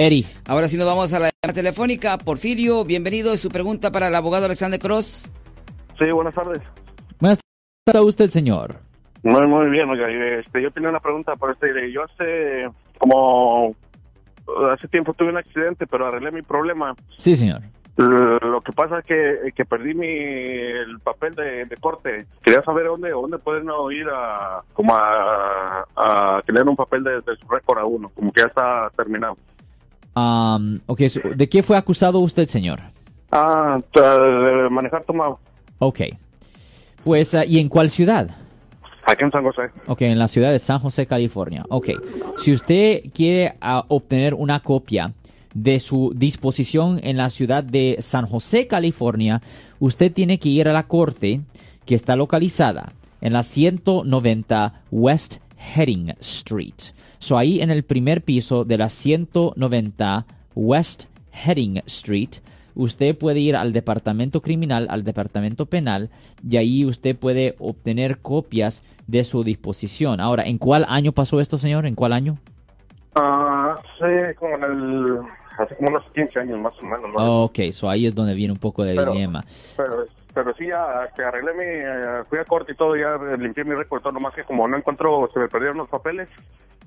Eri. Ahora sí nos vamos a la telefónica. Porfirio, bienvenido. Su pregunta para el abogado Alexander Cross. Sí, buenas tardes. Buenas tardes a usted, señor. Muy, muy bien, oiga, este, yo tenía una pregunta para usted. Yo hace como hace tiempo tuve un accidente, pero arreglé mi problema. Sí, señor. Lo que pasa es que, que perdí mi el papel de, de corte. Quería saber dónde dónde pueden ir a como a, a tener un papel de, de su récord a uno, como que ya está terminado. Um, ok, so, ¿de qué fue acusado usted, señor? Ah, de manejar tomado. Ok. Pues, ah, ¿y en cuál ciudad? Aquí en San José. Ok, en la ciudad de San José, California. Ok, si usted quiere ah, obtener una copia de su disposición en la ciudad de San José, California, usted tiene que ir a la corte que está localizada en la 190 West Heading Street. So ahí en el primer piso de la 190 West Heading Street, usted puede ir al departamento criminal, al departamento penal, y ahí usted puede obtener copias de su disposición. Ahora, ¿en cuál año pasó esto, señor? ¿En cuál año? Ah, sí, como en el hace como unos 15 años más o menos. ¿no? Ok, so ahí es donde viene un poco de Pero- dilema. Pero, pero sí, ya que arreglé mi, eh, fui a corte y todo, ya limpié mi récord, todo, nomás que como no encuentro, se me perdieron los papeles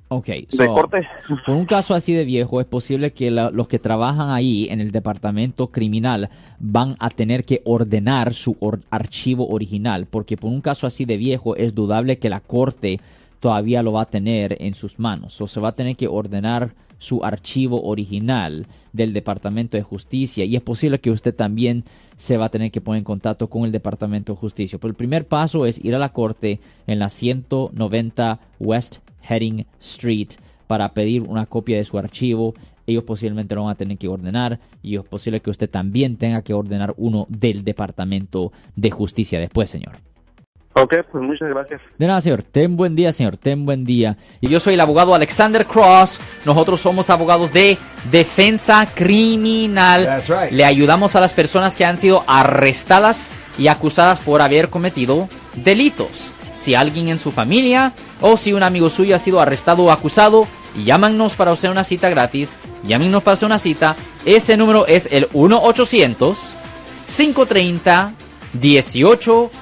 Ok, de so, corte. por un caso así de viejo, es posible que la- los que trabajan ahí en el departamento criminal van a tener que ordenar su or- archivo original, porque por un caso así de viejo es dudable que la corte todavía lo va a tener en sus manos. O se va a tener que ordenar su archivo original del Departamento de Justicia y es posible que usted también se va a tener que poner en contacto con el Departamento de Justicia. Pero el primer paso es ir a la corte en la 190 West Heading Street para pedir una copia de su archivo. Ellos posiblemente lo van a tener que ordenar y es posible que usted también tenga que ordenar uno del Departamento de Justicia después, señor. Ok, pues muchas gracias. De nada, señor. Ten buen día, señor. Ten buen día. Y yo soy el abogado Alexander Cross. Nosotros somos abogados de defensa criminal. That's right. Le ayudamos a las personas que han sido arrestadas y acusadas por haber cometido delitos. Si alguien en su familia o si un amigo suyo ha sido arrestado o acusado, llámanos para hacer una cita gratis. Llámenos para hacer una cita. Ese número es el 1-800-530.